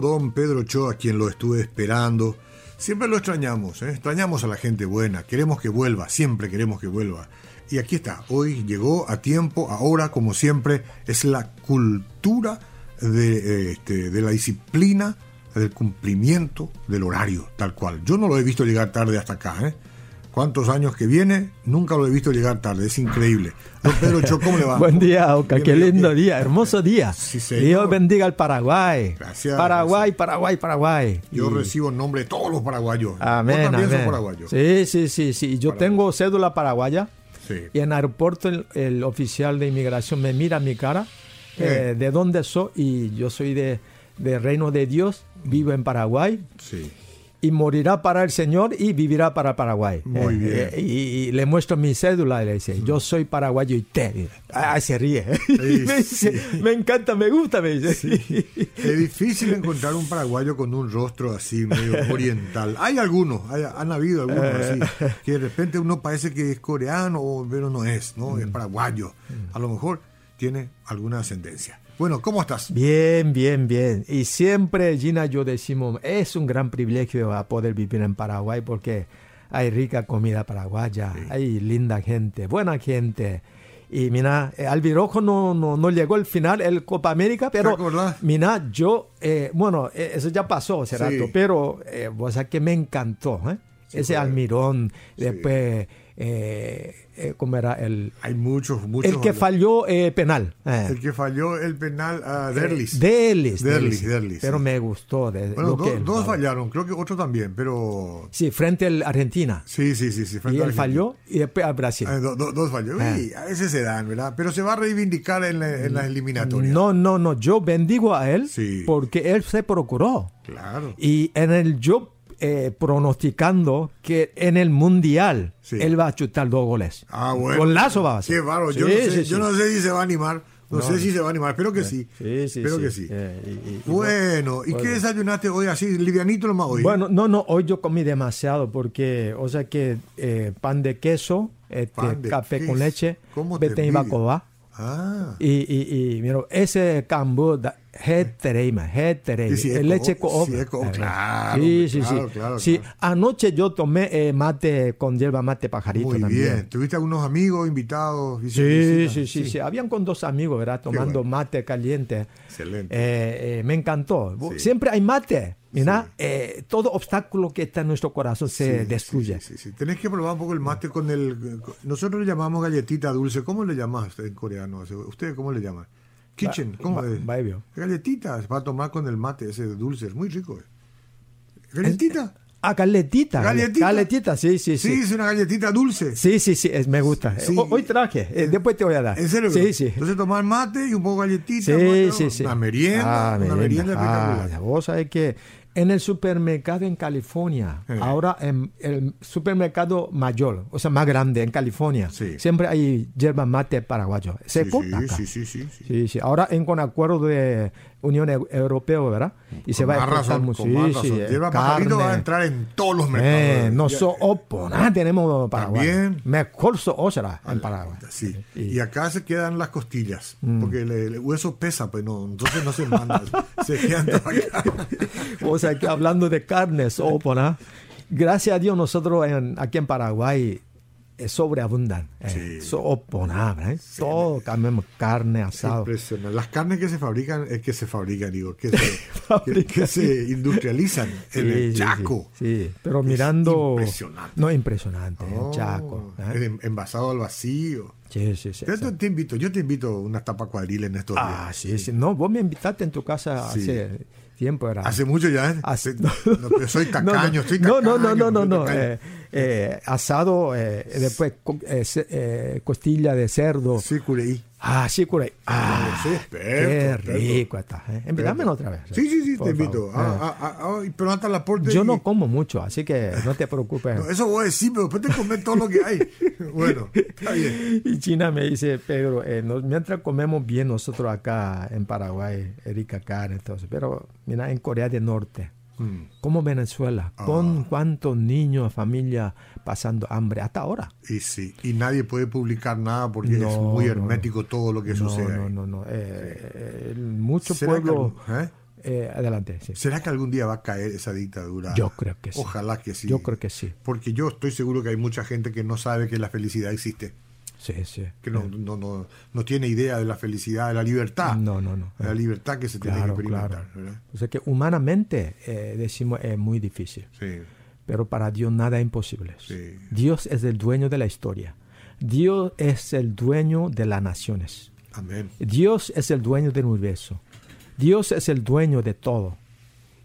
don Pedro Cho, a quien lo estuve esperando. Siempre lo extrañamos, ¿eh? extrañamos a la gente buena, queremos que vuelva, siempre queremos que vuelva. Y aquí está, hoy llegó a tiempo, ahora como siempre, es la cultura de, este, de la disciplina, del cumplimiento del horario, tal cual. Yo no lo he visto llegar tarde hasta acá, ¿eh? Cuántos años que viene, nunca lo he visto llegar tarde, es increíble. Don Pedro Cho, ¿cómo le va? Buen día, Oca, qué lindo día, hermoso día. Dios bendiga al Paraguay. Gracias. Paraguay, Paraguay, Paraguay. Yo recibo el nombre de todos los paraguayos. Amén, también amén. paraguayos. Sí, sí, sí, sí. Yo tengo cédula paraguaya. Sí. Y en el aeropuerto el, el oficial de inmigración me mira mi cara, eh, de dónde soy, y yo soy de, de Reino de Dios, vivo en Paraguay. Sí. Y morirá para el Señor y vivirá para Paraguay. Muy Eh, bien. eh, y, y le muestro mi cédula y le dice, yo soy paraguayo y te. Ah, se ríe. Me, dice, sí. me encanta, me gusta, me dice. Es difícil encontrar un paraguayo con un rostro así, medio oriental. Hay algunos, hay- han habido algunos así, que de repente uno parece que es coreano, pero no es, ¿no? Es paraguayo. A lo mejor tiene alguna ascendencia. Bueno, ¿cómo estás? Bien, bien, bien. Y siempre, Gina, yo decimos, es un gran privilegio a poder vivir en Paraguay porque hay rica comida paraguaya, hay linda gente, buena gente. Y mira, eh, Albirojo no, no, no llegó al final, el Copa América, pero mira, yo, eh, bueno, eh, eso ya pasó hace Sí. rato, pero eh, vos sabés que me encantó, ¿eh? Ese Almirón, después, eh, eh, ¿cómo era? El, Hay muchos, muchos. el que falló eh, penal. eh. El que falló el penal a Derlis. Derlis, Derlis, Derlis. Derlis, Pero sí. me gustó. De, bueno, lo do- que él dos fallaron, creo que otro también, pero... Sí, frente al Argentina. Sí, sí, sí. sí frente Y a él Argentina. falló y después al Brasil. Ah, do- do- dos falló. Ah. Uy, a veces se dan, ¿verdad? Pero se va a reivindicar en, la- en las eliminatorias. No, no, no. Yo bendigo a él Sí. porque él se procuró. Claro. Y en el yo eh, pronosticando que en el mundial Sí. él va a chutar dos goles. Ah, bueno. Con lazo va a hacer. Qué bárbaro. Yo, Sí, no sé, sí, yo no sé si se va a animar. No, No, sé si se va a animar. Espero que sí. Sí, sí, Espero sí. que sí. Eh, y- y- y Bueno, ¿y qué desayunaste hoy así? Livianito nomás hoy. Bueno, no, no, hoy yo comí demasiado porque, o sea que eh, pan de queso, este, de café con leche, ¿Cómo te vete y. Ah. Y, y, y mira, ese cambo, da- hetereima, hetereima, Sí, sí, leche co- con sí, claro, Sí, sí, claro, sí. claro, sí, claro. anoche yo tomé eh, mate con hierba mate pajarito Muy también. bien. ¿Tuviste algunos amigos, invitados? Sí, sí, sí, sí, Habían con dos amigos, ¿verdad? Tomando bueno. mate caliente. Excelente. Eh, eh, me encantó. Sí. Siempre hay mate. Mira, Sí. eh, todo obstáculo que está en nuestro corazón se Sí, destruye. Sí, sí, sí. Tenés que probar un poco el mate con el... con- Nosotros le llamamos galletita dulce. ¿Cómo le llamas en coreano? ¿Ustedes cómo le llaman? Kitchen. ¿Cómo ba- es? baebio. Galletitas para tomar con el mate ese dulce. Es muy rico. eh. ¿Galletita? Ah, galletita. ¿Galletita? Galletita, sí, sí, Sí, sí. es una galletita dulce. Sí, sí, sí, es- me gusta. Sí. Hoy traje, eh, después te voy a dar. ¿En serio? Sí, sí. Entonces tomar mate y un poco de galletita. Sí, mate, sí, sí. Una merienda. Ah, una merienda Ah, espectacular. vos sabés que en el supermercado en California, ahora en el supermercado mayor, o sea, más grande en California, Sí. siempre hay yerba mate paraguayo. Se sí, sí, sí. Sí, sí. Ahora en con acuerdo de Unión Eu- Europea, ¿verdad? Y se Con va a razón, mucho. Sí, razón. sí, Hierba pajarito va a carne. entrar en todos los mercados. Eh, no so opo, nada tenemos Paraguay. También. Mejor so osra en Paraguay. Sí. Y- Y acá se quedan las costillas, Mm. porque el, el hueso pesa, pues no, entonces no se manda, se quedan todas acá. O sea, que hablando de carnes, opo, ¿no? Gracias a Dios nosotros en- aquí en Paraguay eh, sobreabundan. Eh, Sí. so opo, nada, ¿eh? Todo comemos carne, asado. Impresionante. Las carnes que se fabrican, es que se fabrican, digo, que se, que, Fabrican. que se industrializan en Sí, el sí, Chaco. Sí, sí. pero Es mirando... impresionante. No, impresionante, Oh, en Chaco. ¿eh? en- envasado al vacío. Sí, sí, sí. Yo sí. te, invito, yo te invito a una tapa cuadril en estos Ah, días. sí, sí. No, vos me invitaste en tu casa Sí. hace tiempo. Era. Hace mucho ya. ¿eh? Hace- No, pero soy No, no, estoy no, tacaño. no, no, no, no, no. eh, eh, asado, eh, después eh, eh, costilla de cerdo. Sí, cureí. Ah, sí, curé. Ah, sí, experto, qué rico está. ¿eh? Invítamelo otra vez. Sí, sí, sí, por te invito. Ah, Eh, ah, ah, ah, pero hasta la aporte. Yo y- no como mucho, así que no te preocupes. No, eso voy a decir, pero después te comes todo lo que hay. bueno, está bien. Y China me dice, Pedro, eh, nos- mientras comemos bien nosotros acá en Paraguay, rica carne, entonces, pero mira, en Corea del Norte, como Venezuela, con cuántos niños, familias pasando hambre hasta ahora. Y sí, y nadie puede publicar nada porque es muy hermético todo lo que sucede. No, no, no. Eh, Muchos pueblos... ¿eh? Eh, adelante. Sí. ¿Será que algún día va a caer esa dictadura? Yo creo que sí. Ojalá que sí. Yo creo que sí. Porque yo estoy seguro que hay mucha gente que no sabe que la felicidad existe. Sí, sí. Que no, no, no, no, tiene idea de la felicidad, de la libertad. No, no, no. De la libertad que se tiene que experimentar. O sea que humanamente, eh, decimos, es muy difícil. Sí. Pero para Dios nada es imposible. Sí. Dios es el dueño de la historia. Dios es el dueño de las naciones. Amén. Dios es el dueño del universo. Dios es el dueño de todo.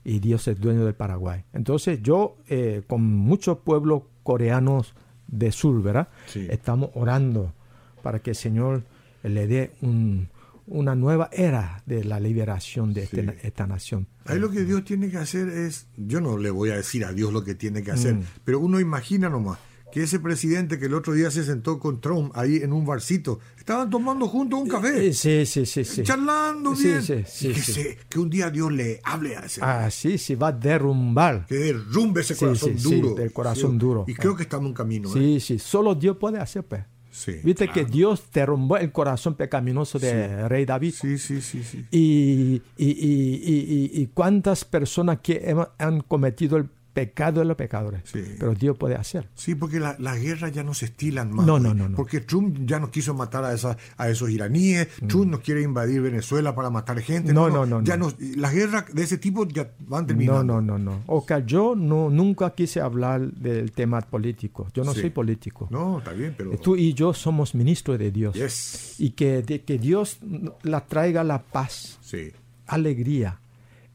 Y Dios es el dueño del Paraguay. Entonces yo, eh, con muchos pueblos coreanos de sur, ¿verdad? Sí. Estamos orando para que el Señor le dé un, una nueva era de la liberación de Sí. este- esta nación. Ahí lo que Dios tiene que hacer es, yo no le voy a decir a Dios lo que tiene que hacer, Mm. pero uno imagina nomás que ese presidente que el otro día se sentó con Trump ahí en un barcito, estaban tomando juntos un café, Eh, Sí, sí, sí, sí. charlando Sí, bien, sí, sí, que, sí. se- que un día Dios le hable a ese Ah, sí, sí, va a derrumbar. que derrumbe ese Sí, corazón sí, sí, duro. del corazón duro. Y creo que estamos en camino. ¿eh? Sí, sí, solo Dios puede hacer, pues. Sí, Viste claro. que Dios derrumbó el corazón pecaminoso de Rey David. Sí, sí, sí, sí. Y, y, y, y- y- y cuántas personas que han cometido el pecado de los pecadores. Sí. Pero Dios puede hacer. Sí, porque la- las guerras ya no se estilan más. No, no, no, no. Porque Trump ya no quiso matar a, esa, a esos iraníes. Trump no quiere invadir Venezuela para matar gente. Mm. No, no, no, Ya no. no, las guerras de ese tipo ya van terminando. No, no, no, no. Oka, yo no, nunca quise hablar del tema político. Yo no Sí. soy político. No, está bien, pero. Tú y yo somos ministros de Dios. Yes. Y que, de- que Dios la traiga la paz, Sí. alegría,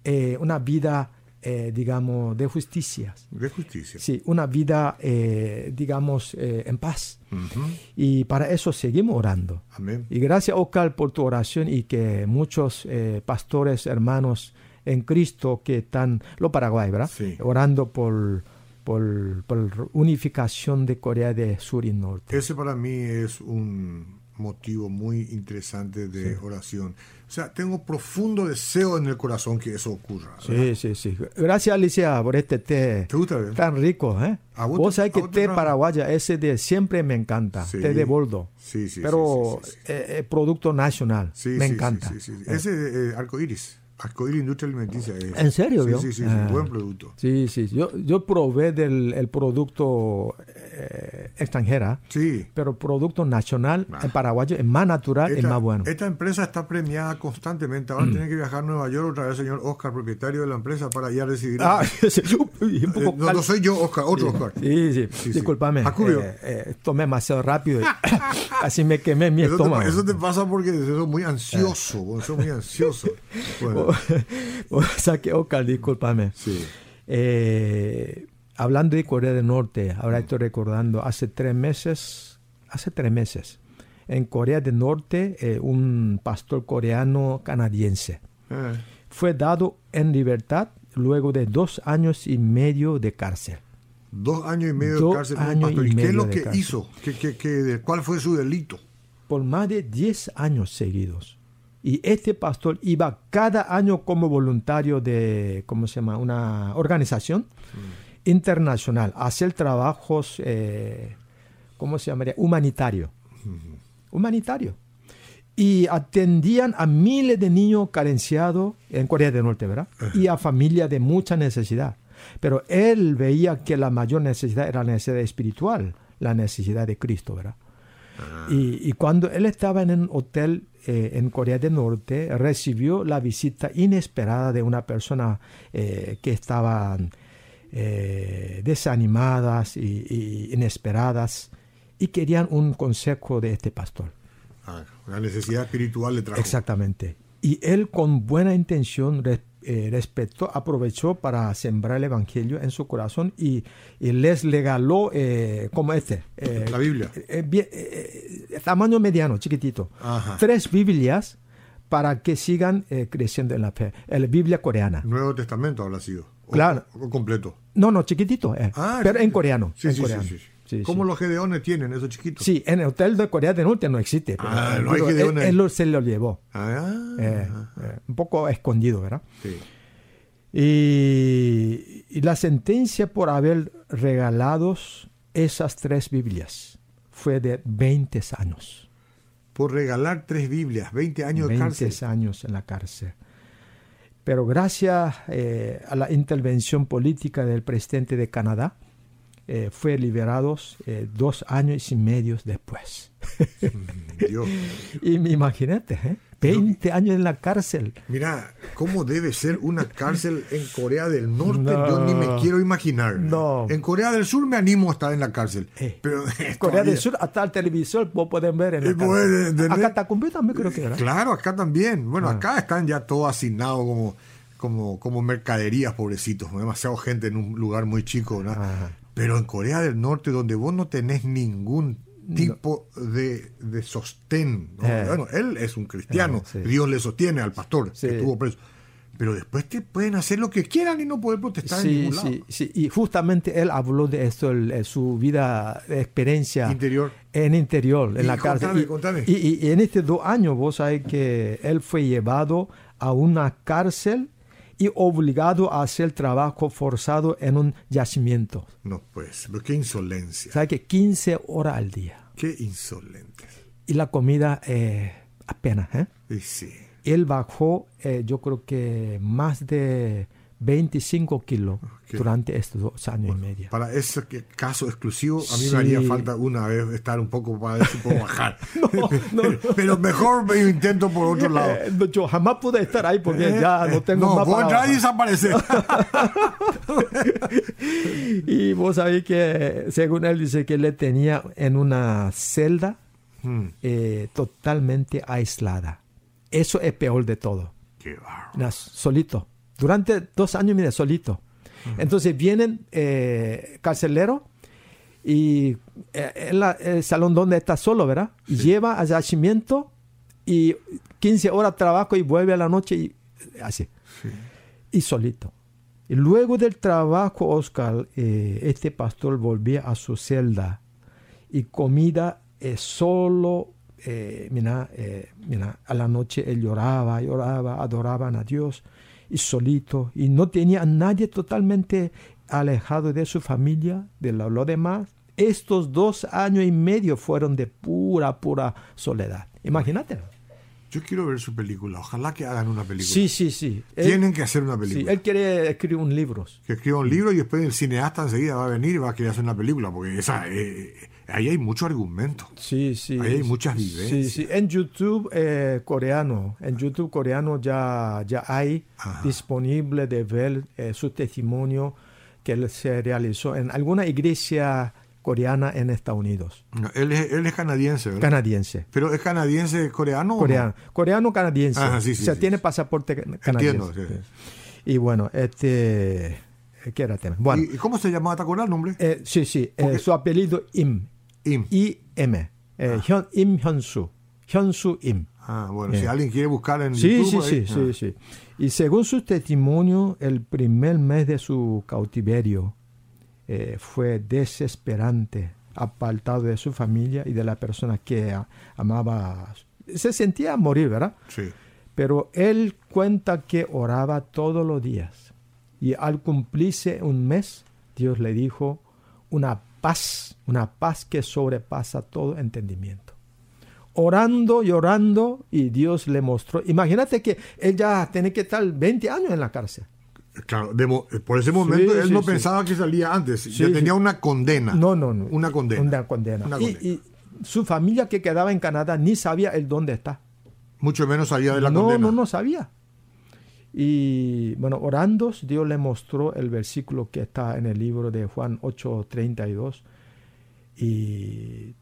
eh, una vida, eh, digamos, de justicia. De justicia. Sí, una vida, eh, digamos, eh, en paz. Y para eso seguimos orando. Amén. Y gracias, Ocal, por tu oración y que muchos pastores, hermanos en Cristo que están, lo Paraguay, ¿verdad? Sí. Orando por, por, por unificación de Corea del Sur y Norte. Ese para mí es un motivo muy interesante de oración. O sea, tengo profundo deseo en el corazón que eso ocurra. ¿verdad? Sí, sí, sí. Gracias, Alicia, por este té ¿Te gusta? verdad? tan rico, ¿eh? ¿A vos Vos sabés que té paraguaya, ese de siempre me encanta, Sí. té de boldo. Sí, sí, Pero sí, eh, eh, producto nacional, Sí, me sí, encanta. Sí. Eh, Ese eh, arcoíris, industria alimenticia. es- ¿En serio, Sí, sí, sí, sí, Ah. buen producto. Sí, sí. Yo, yo probé del el producto eh, extranjera, Sí. pero producto nacional Ah. en paraguayo es más natural y Esta, más bueno. Mm. esta empresa está premiada constantemente. Ahora tiene que viajar a Nueva York otra vez, señor Oscar, propietario de la empresa, para ir a recibir. Ah, sí, Eh, no, no soy yo, Oscar, otro Oscar. Sí, sí, sí. discúlpame. Eh, tomé demasiado rápido y así me quemé mi Eso te, estómago. eso te pasa porque sos muy ansioso, vos sos muy ansioso. Bueno, o sea que, Oscar, discúlpame. sí. Eh, hablando de Corea del Norte, ahora estoy recordando, hace tres meses, hace tres meses, en Corea del Norte, eh, un pastor coreano canadiense Eh, fue dado en libertad luego de dos años y medio de cárcel. dos años y medio Dos de cárcel años pastor. y ¿Y qué es lo que cárcel. hizo? ¿Qué, qué, qué- ¿Cuál fue su delito? por más de 10 años seguidos. Y este pastor iba cada año como voluntario de, ¿cómo se llama? Una organización internacional hacer trabajos, eh, ¿cómo se llamaría? Humanitario. Humanitario. Y atendían a miles de niños carenciados en Corea del Norte, ¿verdad? Y a familias de mucha necesidad. Pero él veía que la mayor necesidad era la necesidad espiritual, la necesidad de Cristo, ¿verdad? Y, y cuando él estaba en un hotel eh, en Corea del Norte, recibió la visita inesperada de una persona eh, que estaban eh, desanimadas y, y inesperadas y querían un consejo de este pastor. Ah, la necesidad espiritual le trajo. Exactamente. Y él con buena intención eh, respetó, aprovechó para sembrar el evangelio en su corazón y, y les regaló eh, como este. La Biblia. tamaño mediano, chiquitito. Ajá. Tres Biblias para que sigan creciendo en la fe. La Biblia coreana. Nuevo Testamento habrá sido. Claro. O, completo. No, no, chiquitito. eh, Ah, pero sí. en coreano. Sí, en sí, coreano. sí, ¿Cómo sí. los gedeones tienen esos chiquitos? Sí, en el hotel de Corea del Norte no existe. pero- Ah, no hay él, Gedeones. él se lo llevó. Ah, Eh, eh, un poco escondido, ¿verdad? sí. Y, y la sentencia por haber regalado esas tres Biblias fue de 20 años. Por regalar tres Biblias, 20 años de 20 cárcel. años en la cárcel. Pero gracias eh, a la intervención política del presidente de Canadá, eh, fue liberado eh, dos años y medio después. Mm, Dios. y me imagínate, ¿eh? 20 años en la cárcel. Mira, ¿cómo debe ser una cárcel en Corea del Norte? No. Yo ni me quiero imaginar. No. En Corea del Sur me animo a estar en la cárcel. Eh, Pero Corea del Sur, hasta el televisor vos pueden ver en la cárcel. tener- Acá también creo que era. Claro, acá también. Bueno, Ah. acá están ya todos asignados como, como, como mercaderías, pobrecitos. Demasiado gente en un lugar muy chico, ¿no? Pero en Corea del Norte, donde vos no tenés ningún tipo de, de sostén. ¿no? Eh. Bueno, él es un cristiano. Eh, sí. Dios le sostiene al pastor Sí. que estuvo preso. Pero después te pueden hacer lo que quieran y no poder protestar en ningún lado. sí. Y justamente él habló de esto, el- eh, su vida, experiencia Interior. en interior, en Y la cárcel. contame. y- y- y en estos dos años, vos sabés que él fue llevado a una cárcel y obligado a hacer trabajo forzado en un yacimiento. No, pues, pero qué insolencia. ¿Sabes que 15 horas al día. Qué insolentes. Y la comida eh, apenas, ¿eh? Y sí. Él bajó, eh, yo creo que más de 25 kilos durante estos dos años y medio. Para ese caso exclusivo, a mí Sí. me haría falta una vez estar un poco para si puedo bajar. no, no. Pero mejor me intento por otro lado. Eh, no, yo jamás pude estar ahí porque ya Eh, no tengo no, más vos para entrar y desaparecer. Y vos sabés que, según él dice que le tenía en una celda Hmm, eh, totalmente aislada. Eso es peor de todo. qué. Una- solito. Durante dos años medio, solito. Entonces vienen eh, carceleros y eh, en la- el salón donde está solo, ¿verdad? Lleva al yacimiento y 15 horas trabajo y vuelve a la noche y así. Y solito. Y luego del trabajo, Oscar, eh, este pastor volvía a su celda y comida eh, solo, eh, mira, mira, a la noche él lloraba, lloraba, adoraban a Dios y solito y no tenía a nadie totalmente alejado de su familia, de lo, lo demás. Estos dos años y medio fueron de pura, pura soledad. Imagínate. Yo quiero ver su película. Ojalá que hagan una película. Sí, sí, sí. Él, Tienen que hacer una sí, película. él quiere escribir un libro. Que escriba un libro y después el cineasta enseguida va a venir y va a querer hacer una película. Porque esa, eh, ahí hay mucho argumento. Sí, sí. Ahí hay muchas Sí, vivencias. sí. En YouTube eh, coreano, en YouTube coreano ya, ya hay Ajá. disponible de ver eh, su testimonio que él se realizó en alguna iglesia coreana en Estados Unidos, No, él, es, él es canadiense, ¿verdad? canadiense. Pero es canadiense coreano. o no? Coreano, coreano canadiense. Ajá, sí, sí, o sea, sí, tiene sí. pasaporte canadiense. Entiendo, sí. Y bueno, este. ¿Qué era el tema? Bueno, ¿Y, cómo se llamaba? ¿Te acuerdas el nombre? eh, sí, sí. eh, su apellido Im. Im. I-M. Eh, Hyun- Im Hyunsu. Hyunsu Im. Ah, bueno, Eh. si alguien quiere buscar en Sí, YouTube. sí, ahí- sí, ah. sí, sí. Y según su testimonio, el primer mes de su cautiverio eh, fue desesperante, apartado de su familia y de la persona que a- amaba. Se sentía morir, ¿verdad? Sí. Pero él cuenta que oraba todos los días. Y al cumplirse un mes, Dios le dijo una paz, una paz que sobrepasa todo entendimiento. Orando y orando, y Dios le mostró. Imagínate que él ya tiene que estar 20 años en la cárcel. Claro, de mo- por ese momento Sí, él sí, no sí. pensaba que salía antes. Ya tenía una condena. No, no, no. Una condena. Una condena. Una Y- condena. Y, su familia que quedaba en Canadá ni sabía el dónde está. Mucho menos salía de la no, condena. no, no sabía. Y bueno, orando, Dios le mostró el versículo que está en el libro de Juan 8:32. Y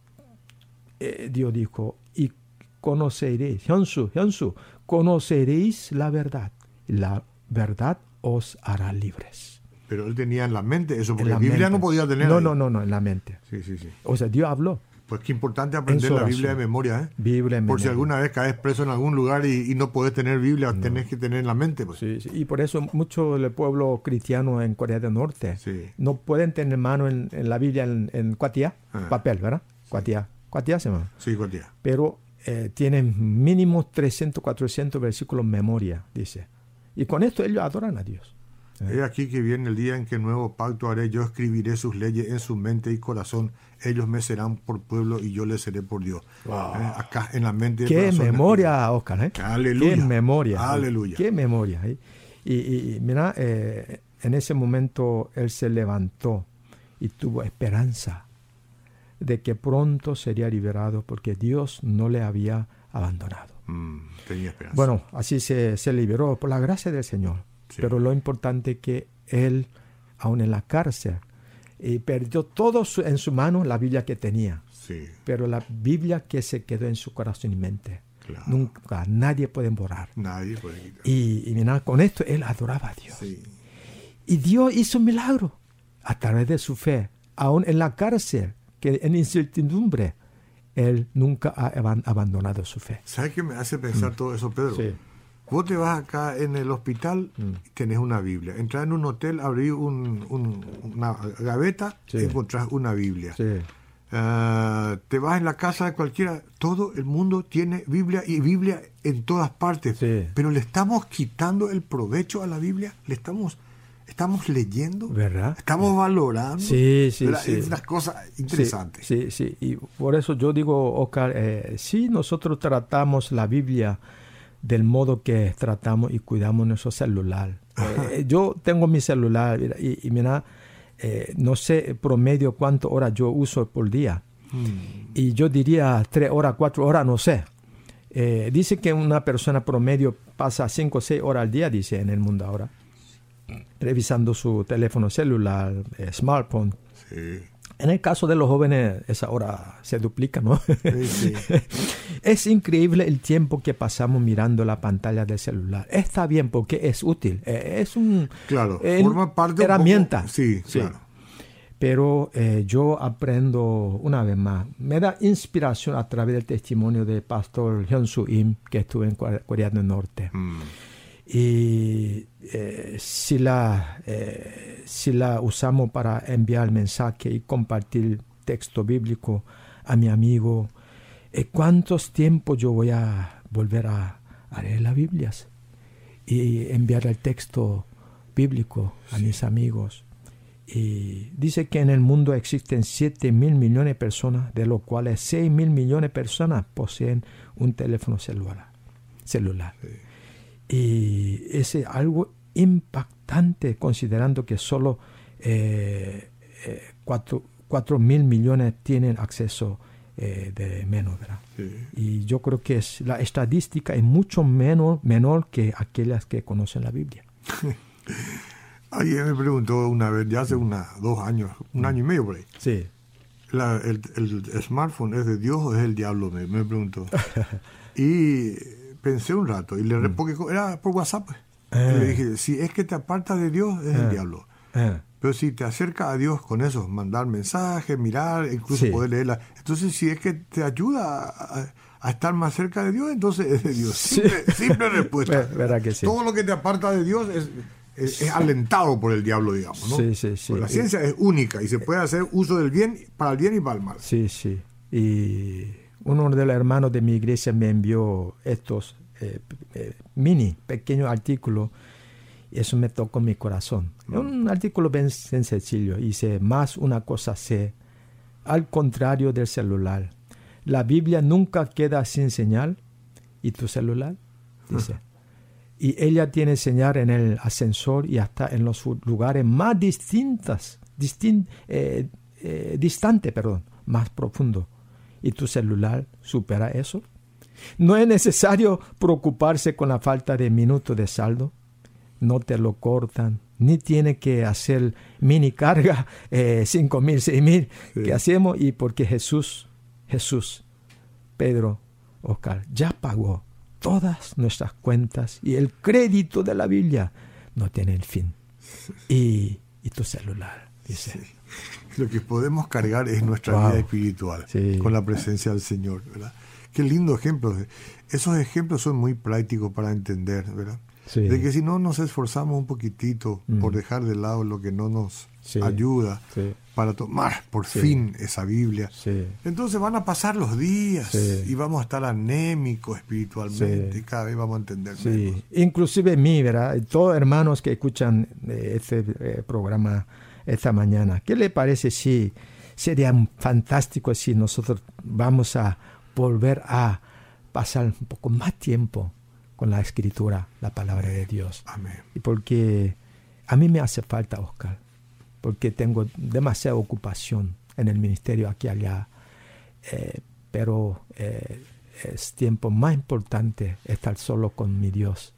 eh, Dios dijo, y conoceréis, Hyunsu, Hyunsu, conoceréis la verdad. La verdad os hará libres. Pero él tenía en la mente eso, En porque la Biblia mente. no podía tener. No, ahí. no, no, no, en la mente. Sí, sí, sí. O sea, Dios habló. Pues qué importante aprender la. Biblia de memoria, ¿eh? Biblia en Por si alguna vez caes preso en algún lugar y, y no podés tener Biblia, tenés que tener en la mente. Pues. Sí, sí, Y por eso mucho del pueblo cristiano en Corea del Norte Sí. no pueden tener mano en, en la Biblia en, en cuatía, Ah. papel, ¿verdad? Cuatía, cuatía se llama. Sí, cuatía. Pero eh, tienen mínimo 300, 400 versículos en memoria, dice. Y con esto ellos adoran a Dios. He aquí que viene el día en que nuevo pacto haré, yo escribiré sus leyes en su mente y corazón, ellos me serán por pueblo y yo les seré por Dios. Eh, acá en la mente. y Qué corazón memoria, Oscar. ¿eh? Aleluya. Qué memoria. ¿eh? Aleluya. Qué memoria. ¿eh? Y, mira, eh, en ese momento él se levantó y tuvo esperanza de que pronto sería liberado porque Dios no le había abandonado. Mm, tenía esperanza. Bueno, así se, se liberó por la gracia del Señor. Sí. Pero lo importante es que él, aún en la cárcel, y perdió todo su- en su mano la Biblia que tenía, sí, pero la Biblia que se quedó en su corazón y mente. claro. Nunca, nadie puede borrar. Nadie puede quitar. Y, y mira, con esto él adoraba a Dios. Sí, Y Dios hizo un milagro a través de su fe, aún en la cárcel, que en incertidumbre, él nunca ha aban- abandonado su fe. ¿Sabes qué me hace pensar todo eso, Pedro? Sí. Vos te vas acá en el hospital y tenés una Biblia. Entras en un hotel, abrís un- un- una gaveta Sí. y encontrás una Biblia. Sí. Ah, te vas en la casa de cualquiera, todo el mundo tiene Biblia y Biblia en todas partes. Sí. Pero le estamos quitando el provecho a la Biblia, le estamos, estamos leyendo, ¿Verdad? estamos valorando. Sí, sí, ¿verdad? sí. Es una cosa interesante. Sí, sí, sí. Y por eso yo digo, Oscar, eh, si nosotros tratamos la Biblia del modo que tratamos y cuidamos nuestro celular. Eh, yo tengo mi celular y, y mira, eh, no sé promedio cuántas horas yo uso por día. Mm, Y yo diría tres horas, cuatro horas, no sé. Eh, dice que una persona promedio pasa cinco o seis horas al día, dice en el mundo ahora, revisando su teléfono celular, eh, smartphone. sí, En el caso de los jóvenes, esa hora se duplica, ¿no? sí, sí. es increíble el tiempo que pasamos mirando la pantalla del celular. Está bien porque es útil, eh, es un Claro, eh, forma parte un herramienta. sí, Sí. claro. Pero eh, yo aprendo una vez más. Me da inspiración a través del testimonio del pastor Hyun Soo Im, que estuvo en Core- Corea del Norte. Mm, Y eh, si, la, eh, si la usamos para enviar mensaje y compartir texto bíblico a mi amigo, eh, ¿cuántos tiempos yo voy a volver a, a leer las Biblias y enviar el texto bíblico a mis amigos? Y dice que en el mundo existen 7 mil millones de personas, de los cuales 6 mil millones de personas poseen un teléfono celular. celular. Y es algo impactante considerando que solo 4 mil millones tienen acceso eh, de menos, ¿verdad? sí. Y yo creo que es, la estadística es mucho menor, menor que aquellas que conocen la Biblia. Alguien me preguntó una vez, ya hace una, dos años, un año y medio por ahí, Sí. la- el, el smartphone es de Dios o es el diablo, me, me preguntó. y pensé un rato y le re- porque era por WhatsApp. pues. Y Eh. le dije, si es que te apartas de Dios, es el Eh. diablo. Eh, Pero si te acerca a Dios con eso, mandar mensajes, mirar, incluso Sí. poder leerla. Entonces, si es que te ayuda a, a estar más cerca de Dios, entonces es de Dios. Sí. Simple, simple respuesta. Ver- verdad que sí. Todo lo que te aparta de Dios es, es, es alentado por el diablo, digamos. ¿no? Sí, sí, sí. Porque la ciencia es única y se puede hacer uso del bien para el bien y para el mal. Sí, sí. Y uno de los hermanos de mi iglesia me envió estos eh, eh, mini, pequeños artículos. Y eso me tocó mi corazón. Es un artículo bien sen- sencillo. Dice, más una cosa sé, al contrario del celular. La Biblia nunca queda sin señal. ¿Y tu celular? Dice. Y ella tiene señal en el ascensor y hasta en los lugares más distintas, distin, eh, eh, distante, perdón, más profundo. ¿Y tu celular supera eso? No es necesario preocuparse con la falta de minutos de saldo. No te lo cortan, ni tiene que hacer mini carga, eh, cinco mil, seis mil, que hacemos. Y porque Jesús, Jesús, Pedro, Oscar, ya pagó todas nuestras cuentas y el crédito de la Biblia no tiene el fin. Y, y tu celular, dice. Lo que podemos cargar es nuestra Wow. vida espiritual Sí. con la presencia del Señor, ¿verdad? Qué lindo ejemplo. Esos ejemplos son muy prácticos para entender, ¿verdad? de que si no nos esforzamos un poquitito por dejar de lado lo que no nos ayuda para tomar por fin esa Biblia, entonces van a pasar los días y vamos a estar anémicos espiritualmente y cada vez vamos a entender menos. Inclusive mí, ¿verdad? Todos hermanos que escuchan eh, este eh, programa esta mañana, ¿qué le parece si sería fantástico si nosotros vamos a volver a pasar un poco más tiempo con la escritura, la palabra de Dios. Amén. Y porque a mí me hace falta, Oscar, porque tengo demasiada ocupación en el ministerio aquí y allá, eh, pero eh, es tiempo más importante estar solo con mi Dios,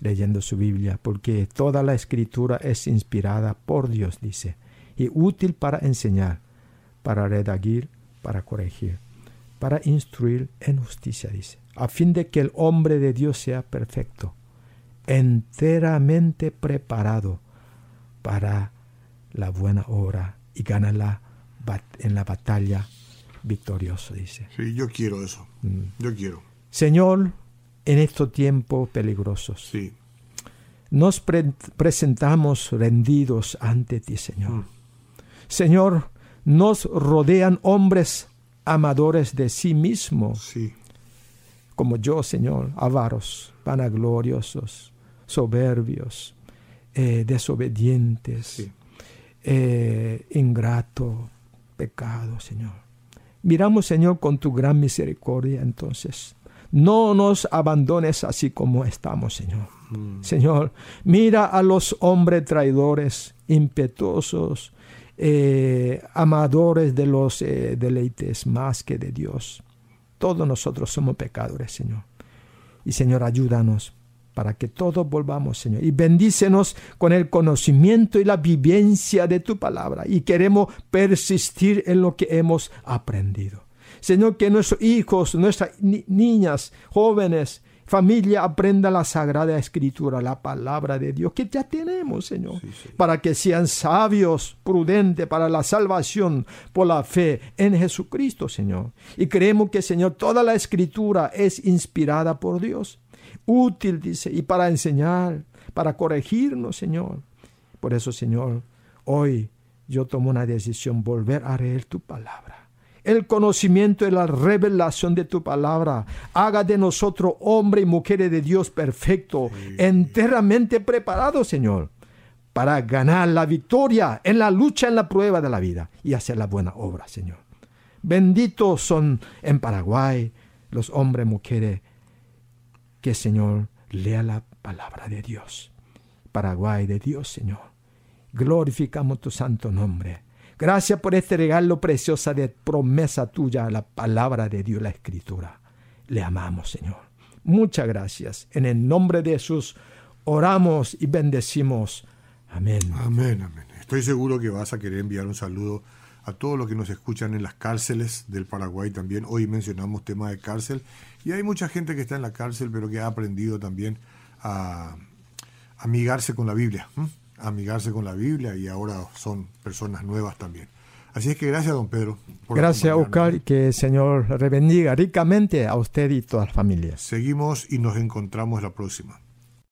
leyendo su Biblia, porque toda la escritura es inspirada por Dios, dice, y útil para enseñar, para redagir, para corregir, para instruir en justicia, dice a fin de que el hombre de Dios sea perfecto, enteramente preparado para la buena obra y ganarla en la batalla victorioso, dice. Sí, yo quiero eso. Mm. Yo quiero. Señor, en estos tiempos peligrosos, sí. nos presentamos rendidos ante ti, Señor. Mm. Señor, nos rodean hombres amadores de sí mismos. Sí como yo, Señor, avaros, vanagloriosos, soberbios, eh, desobedientes, eh, ingrato, pecado, Señor. Miramos, Señor, con tu gran misericordia, entonces. No nos abandones así como estamos, Señor. Mm. Señor, mira a los hombres traidores, impetuosos, eh, amadores de los deleites más que de Dios. Todos nosotros somos pecadores, Señor. Y Señor, ayúdanos para que todos volvamos, Señor. Y bendícenos con el conocimiento y la vivencia de tu palabra. Y queremos persistir en lo que hemos aprendido. Señor, que nuestros hijos, nuestras niñas, jóvenes, familia aprenda la sagrada escritura, la palabra de Dios que ya tenemos, Señor, para que sean sabios, prudentes para la salvación por la fe en Jesucristo, Señor. Y creemos que, Señor, toda la escritura es inspirada por Dios, útil, dice, y para enseñar, para corregirnos, Señor. Por eso, Señor, hoy yo tomo una decisión, volver a leer tu palabra el conocimiento y la revelación de tu palabra. Haga de nosotros hombre y mujeres de Dios perfecto, enteramente preparados, Señor, para ganar la victoria en la lucha, en la prueba de la vida y hacer la buena obra, Señor. Benditos son en Paraguay los hombres y mujeres que, Señor, lea la palabra de Dios. Paraguay de Dios, Señor. Glorificamos tu santo nombre Gracias por este regalo precioso de promesa tuya, la palabra de Dios, la escritura. Le amamos, Señor. Muchas gracias. En el nombre de Jesús oramos y bendecimos. Amén. Amén, amén. Estoy seguro que vas a querer enviar un saludo a todos los que nos escuchan en las cárceles del Paraguay también. Hoy mencionamos tema de cárcel y hay mucha gente que está en la cárcel pero que ha aprendido también a amigarse con la Biblia amigarse con la Biblia y ahora son personas nuevas también. Así es que gracias, don Pedro. gracias, Oscar, y que el Señor rebendiga ricamente a usted y todas las familias. Seguimos y nos encontramos la próxima.